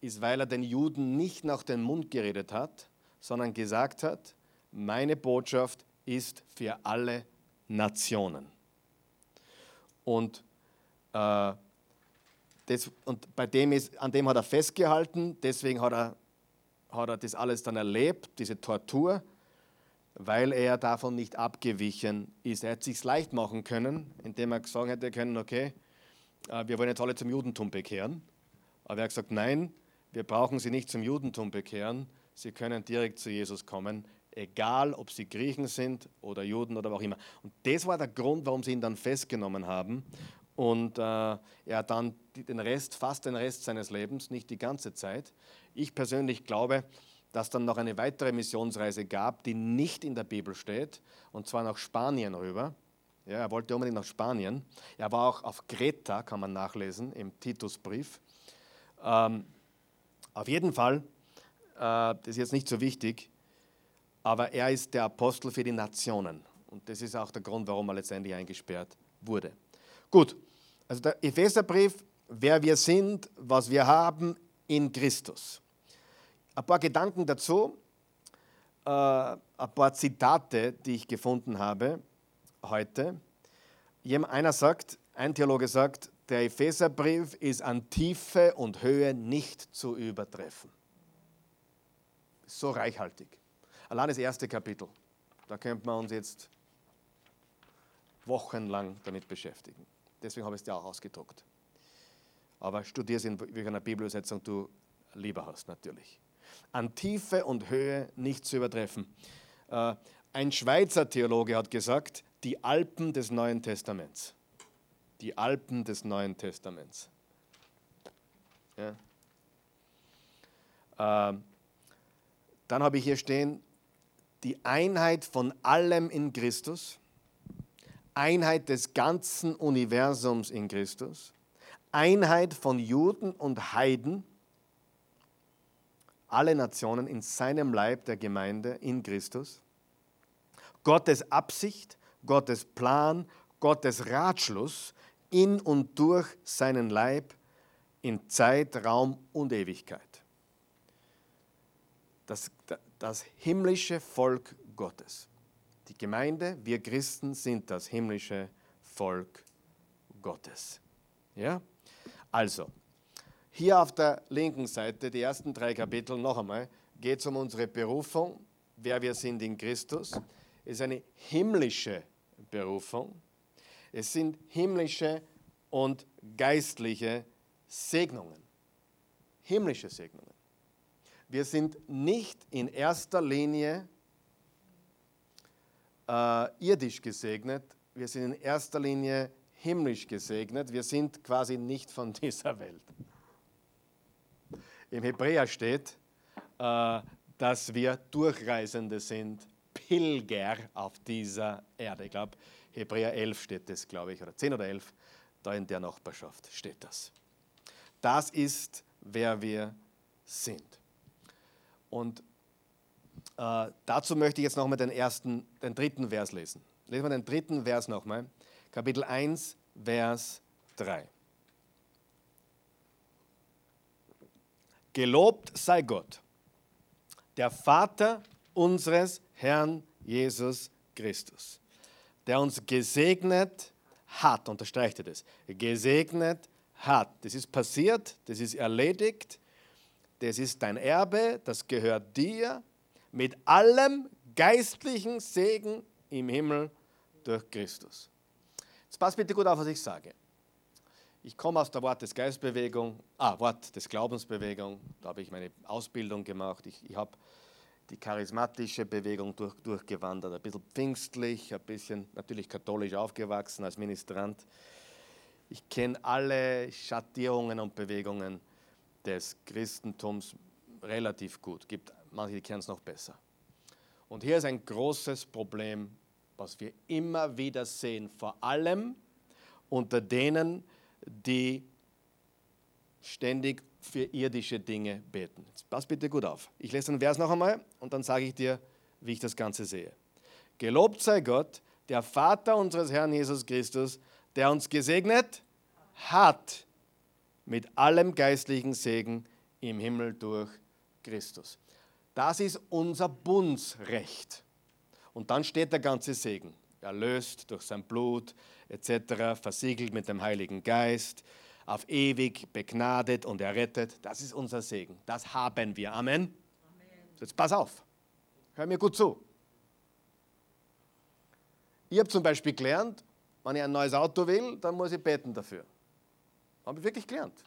ist, weil er den Juden nicht nach dem Mund geredet hat, sondern gesagt hat, meine Botschaft ist für alle Nationen. Und äh, das, und bei dem ist, an dem hat er festgehalten, deswegen hat er, hat er das alles dann erlebt, diese Tortur, weil er davon nicht abgewichen ist. Er hätte sich leicht machen können, indem er gesagt hätte können, okay, äh, wir wollen jetzt alle zum Judentum bekehren. Aber er hat gesagt, nein, wir brauchen sie nicht zum Judentum bekehren, sie können direkt zu Jesus kommen, egal ob sie Griechen sind oder Juden oder was auch immer. Und das war der Grund, warum sie ihn dann festgenommen haben und äh, er dann den Rest, fast den Rest seines Lebens, nicht die ganze Zeit. Ich persönlich glaube, dass dann noch eine weitere Missionsreise gab, die nicht in der Bibel steht, und zwar nach Spanien rüber. Ja, er wollte unbedingt nach Spanien. Er war auch auf Kreta, kann man nachlesen, im Titusbrief. Ähm, auf jeden Fall, äh, das ist jetzt nicht so wichtig, aber er ist der Apostel für die Nationen. Und das ist auch der Grund, warum er letztendlich eingesperrt wurde. Gut, also der Epheserbrief, wer wir sind, was wir haben in Christus. Ein paar Gedanken dazu, äh, ein paar Zitate, die ich gefunden habe heute. Einer sagt, ein Theologe sagt, der Epheserbrief ist an Tiefe und Höhe nicht zu übertreffen. So reichhaltig. Allein das erste Kapitel, da könnte man uns jetzt wochenlang damit beschäftigen. Deswegen habe ich es dir auch ausgedruckt. Aber studier es in welcher Bibelübersetzung du lieber hast, natürlich. An Tiefe und Höhe nicht zu übertreffen. Äh, ein Schweizer Theologe hat gesagt, die Alpen des Neuen Testaments. Die Alpen des Neuen Testaments. Ja. Ähm, dann habe ich hier stehen, die Einheit von allem in Christus Einheit des ganzen Universums in Christus, Einheit von Juden und Heiden, alle Nationen in seinem Leib der Gemeinde in Christus, Gottes Absicht, Gottes Plan, Gottes Ratschluss in und durch seinen Leib in Zeit, Raum und Ewigkeit. Das, das himmlische Volk Gottes. Die Gemeinde, wir Christen sind das himmlische Volk Gottes. Ja? Also, hier auf der linken Seite, die ersten drei Kapitel, noch einmal, geht es um unsere Berufung, wer wir sind in Christus. Es ist eine himmlische Berufung. Es sind himmlische und geistliche Segnungen. Himmlische Segnungen. Wir sind nicht in erster Linie äh, irdisch gesegnet, wir sind in erster Linie himmlisch gesegnet. Wir sind quasi nicht von dieser Welt. Im Hebräer steht, äh, dass wir Durchreisende sind, Pilger auf dieser Erde. Ich glaube, Hebräer 11 steht das, glaube ich, oder 10 oder 11, da in der Nachbarschaft steht das. Das ist, wer wir sind. Und äh, dazu möchte ich jetzt nochmal den ersten, den dritten Vers lesen. Lesen wir den dritten Vers nochmal. Kapitel 1, Vers 3. Gelobt sei Gott, der Vater unseres Herrn Jesus Christus, der uns gesegnet hat, unterstreicht er das, gesegnet hat. Das ist passiert, das ist erledigt, das ist dein Erbe, das gehört dir mit allem geistlichen Segen im Himmel durch Christus. Jetzt passt bitte gut auf, was ich sage. Ich komme aus der Wort des Geistbewegung, ah, Wort des Glaubensbewegung, da habe ich meine Ausbildung gemacht. Ich, ich habe die charismatische Bewegung durch, durchgewandert, ein bisschen pfingstlich, ein bisschen natürlich katholisch aufgewachsen als Ministrant. Ich kenne alle Schattierungen und Bewegungen des Christentums relativ gut. Es gibt manche, kennen es noch besser. Und hier ist ein großes Problem, was wir immer wieder sehen, vor allem unter denen, die ständig für irdische Dinge beten. Jetzt pass bitte gut auf. Ich lese den Vers noch einmal und dann sage ich dir, wie ich das Ganze sehe. Gelobt sei Gott, der Vater unseres Herrn Jesus Christus, der uns gesegnet hat mit allem geistlichen Segen im Himmel durch Christus. Das ist unser Bundsrecht. Und dann steht der ganze Segen. Erlöst durch sein Blut etc., versiegelt mit dem Heiligen Geist, auf ewig begnadet und errettet. Das ist unser Segen. Das haben wir. Amen. Amen. Jetzt pass auf. Hör mir gut zu. Ich habe zum Beispiel gelernt, wenn ich ein neues Auto will, dann muss ich beten dafür. Habe ich wirklich gelernt.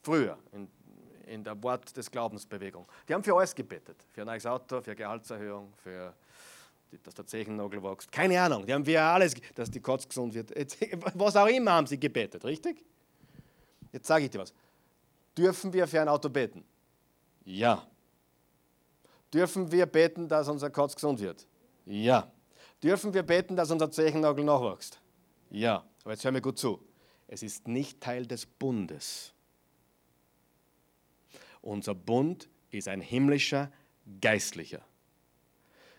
Früher, in in der Wort des Glaubensbewegung. Die haben für alles gebetet. Für ein neues Auto, für Gehaltserhöhung, für dass der Zechennagel wächst. Keine Ahnung. Die haben für alles, dass die Kotz gesund wird. Was auch immer haben sie gebetet, richtig? Jetzt sage ich dir was. Dürfen wir für ein Auto beten? Ja. Dürfen wir beten, dass unser Kotz gesund wird? Ja. Dürfen wir beten, dass unser Zechennagel nachwächst? Ja. Aber jetzt hör mir gut zu. Es ist nicht Teil des Bundes. Unser Bund ist ein himmlischer, geistlicher.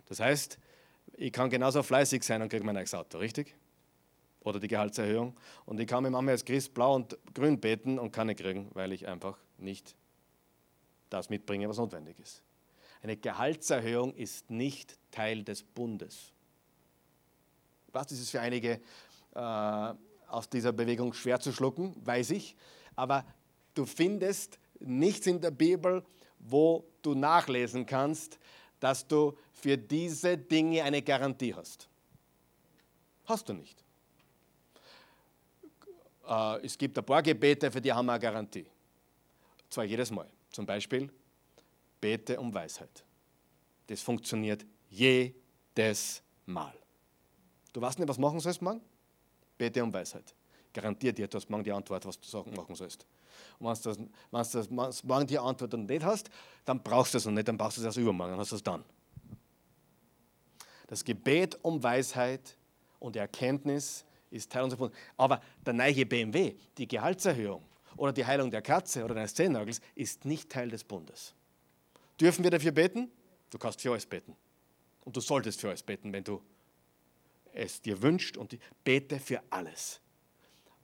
Das heißt, ich kann genauso fleißig sein und kriege mein neues Auto, richtig? Oder die Gehaltserhöhung. Und ich kann mir manchmal als Christ blau und grün beten und kann nicht kriegen, weil ich einfach nicht das mitbringe, was notwendig ist. Eine Gehaltserhöhung ist nicht Teil des Bundes. Was das ist für einige äh, aus dieser Bewegung schwer zu schlucken, weiß ich. Aber du findest nichts in der Bibel, wo du nachlesen kannst, dass du für diese Dinge eine Garantie hast. Hast du nicht. Äh, es gibt ein paar Gebete, für die haben wir eine Garantie. Zwar jedes Mal. Zum Beispiel, bete um Weisheit. Das funktioniert jedes Mal. Du weißt nicht, was machen sollst morgen? Bete um Weisheit. Garantiert dir, du hast morgen die Antwort, was du machen sollst. Und wenn du, das, du morgen die Antwort nicht hast, dann brauchst du es noch nicht, dann brauchst du es erst übermorgen, dann hast du es dann. Das Gebet um Weisheit und Erkenntnis ist Teil unseres Bundes. Aber der neue BMW, die Gehaltserhöhung oder die Heilung der Katze oder deines Zehennagels ist nicht Teil des Bundes. Dürfen wir dafür beten? Du kannst für alles beten. Und du solltest für alles beten, wenn du es dir wünscht und bete für alles.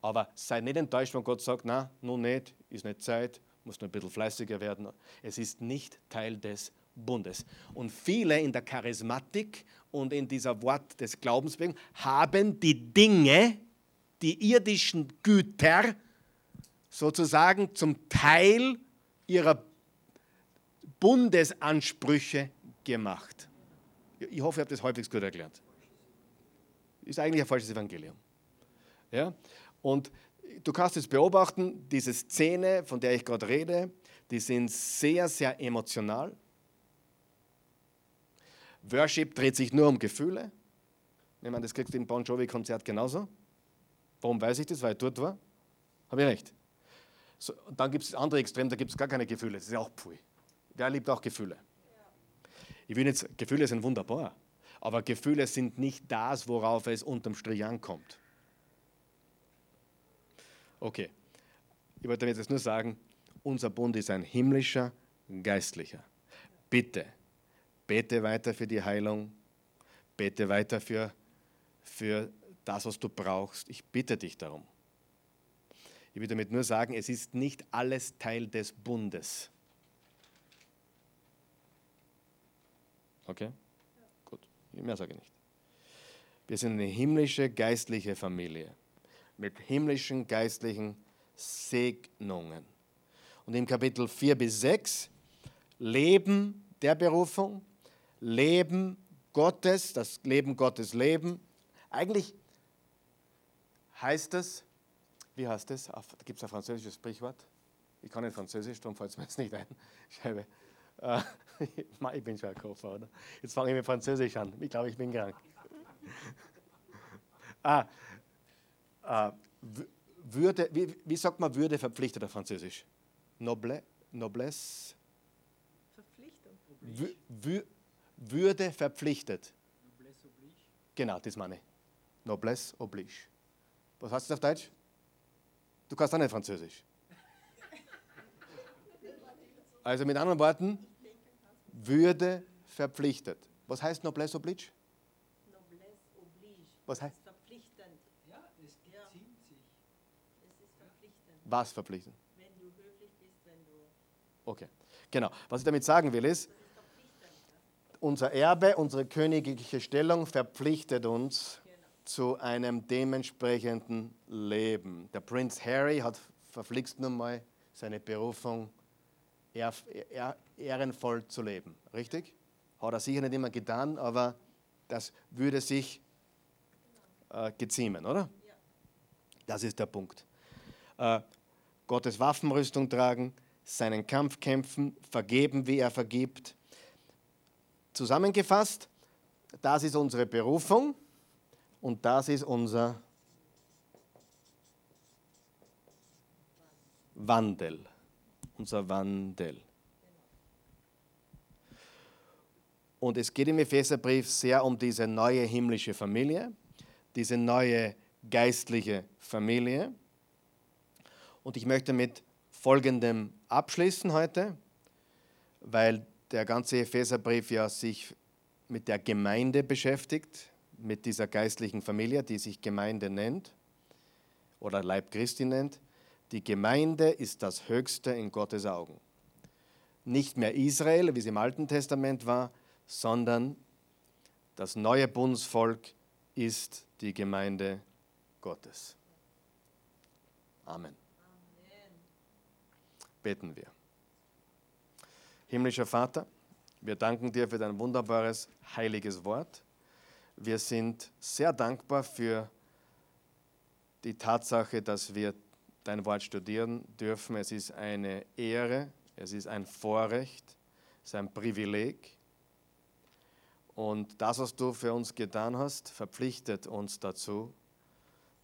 Aber sei nicht enttäuscht, wenn Gott sagt, na, nun nicht, ist nicht Zeit, muss nur ein bisschen fleißiger werden. Es ist nicht Teil des Bundes. Und viele in der Charismatik und in dieser Wort des Glaubens haben die Dinge die irdischen Güter sozusagen zum Teil ihrer Bundesansprüche gemacht. Ich hoffe, ihr habt das häufig gut erklärt. Ist eigentlich ein falsches Evangelium. Ja? Und du kannst es beobachten, diese Szene, von der ich gerade rede, die sind sehr, sehr emotional. Worship dreht sich nur um Gefühle. Ich meine, das kriegst du im Bon Jovi-Konzert genauso. Warum weiß ich das? Weil ich dort war. Habe ich recht. So, dann gibt es das andere Extrem, da gibt es gar keine Gefühle. Das ist auch Pfui. Wer liebt auch Gefühle? Ich will jetzt, Gefühle sind wunderbar, aber Gefühle sind nicht das, worauf es unterm Strich ankommt. Okay, ich wollte damit jetzt nur sagen, unser Bund ist ein himmlischer, geistlicher. Bitte, bete weiter für die Heilung, bete weiter für, für das, was du brauchst. Ich bitte dich darum. Ich will damit nur sagen, es ist nicht alles Teil des Bundes. Okay? Gut, mehr sage ich nicht. Wir sind eine himmlische, geistliche Familie mit himmlischen, geistlichen Segnungen. Und im Kapitel 4 bis 6 Leben der Berufung, Leben Gottes, das Leben Gottes Leben. Eigentlich heißt es, wie heißt es? Gibt es ein französisches Sprichwort. Ich kann nicht Französisch, darum fällt es mir jetzt nicht ein. Scheibe. Äh, ich bin schon ein Koffer, oder? Jetzt fange ich mit Französisch an. Ich glaube, ich bin krank. ah, äh, Würde, wie, wie, sagt man Würde verpflichtet auf Französisch? Noble, noblesse? Verpflichtung. W, würde verpflichtet. Noblesse oblige. Genau, das meine ich. Noblesse oblige. Was heißt das auf Deutsch? Du kannst auch nicht Französisch. Also mit anderen Worten, würde verpflichtet. Was heißt Noblesse oblige? Noblesse oblige. Was heißt? Verpflichtend. Ja, es bezieht ja. sich. Es ist verpflichtend. Was verpflichtend? Wenn du höflich bist, wenn du. Okay, genau. Was ich damit sagen will ist, unser Erbe, unsere königliche Stellung verpflichtet uns genau. zu einem dementsprechenden Leben. Der Prinz Harry hat verpflichtet nun mal seine Berufung ehrenvoll zu leben. Richtig? Hat er sicher nicht immer getan, aber das würde sich äh, geziemen, oder? Das ist der Punkt. Äh, Gottes Waffenrüstung tragen, seinen Kampf kämpfen, vergeben, wie er vergibt. Zusammengefasst, das ist unsere Berufung und das ist unser Wandel unser Wandel. Und es geht im Epheserbrief sehr um diese neue himmlische Familie, diese neue geistliche Familie. Und ich möchte mit Folgendem abschließen heute, weil der ganze Epheserbrief ja sich mit der Gemeinde beschäftigt, mit dieser geistlichen Familie, die sich Gemeinde nennt oder Leib Christi nennt. Die Gemeinde ist das Höchste in Gottes Augen. Nicht mehr Israel, wie es im Alten Testament war, sondern das neue Bundsvolk ist die Gemeinde Gottes. Amen. Beten wir. Himmlischer Vater, wir danken dir für dein wunderbares, heiliges Wort. Wir sind sehr dankbar für die Tatsache, dass wir dein Wort studieren dürfen. Es ist eine Ehre, es ist ein Vorrecht, es ist ein Privileg. Und das, was du für uns getan hast, verpflichtet uns dazu,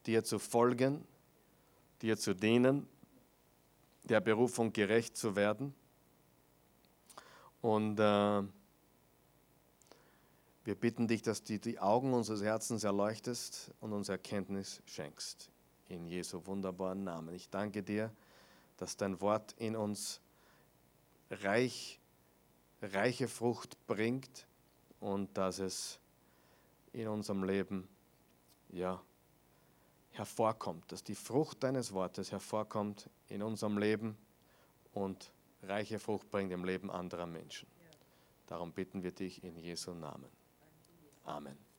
dir zu folgen, dir zu dienen, der Berufung gerecht zu werden. Und äh, wir bitten dich, dass du die Augen unseres Herzens erleuchtest und uns Erkenntnis schenkst in Jesu wunderbaren Namen. Ich danke dir, dass dein Wort in uns reich, reiche Frucht bringt und dass es in unserem Leben ja, hervorkommt, dass die Frucht deines Wortes hervorkommt in unserem Leben und reiche Frucht bringt im Leben anderer Menschen. Darum bitten wir dich in Jesu Namen. Amen.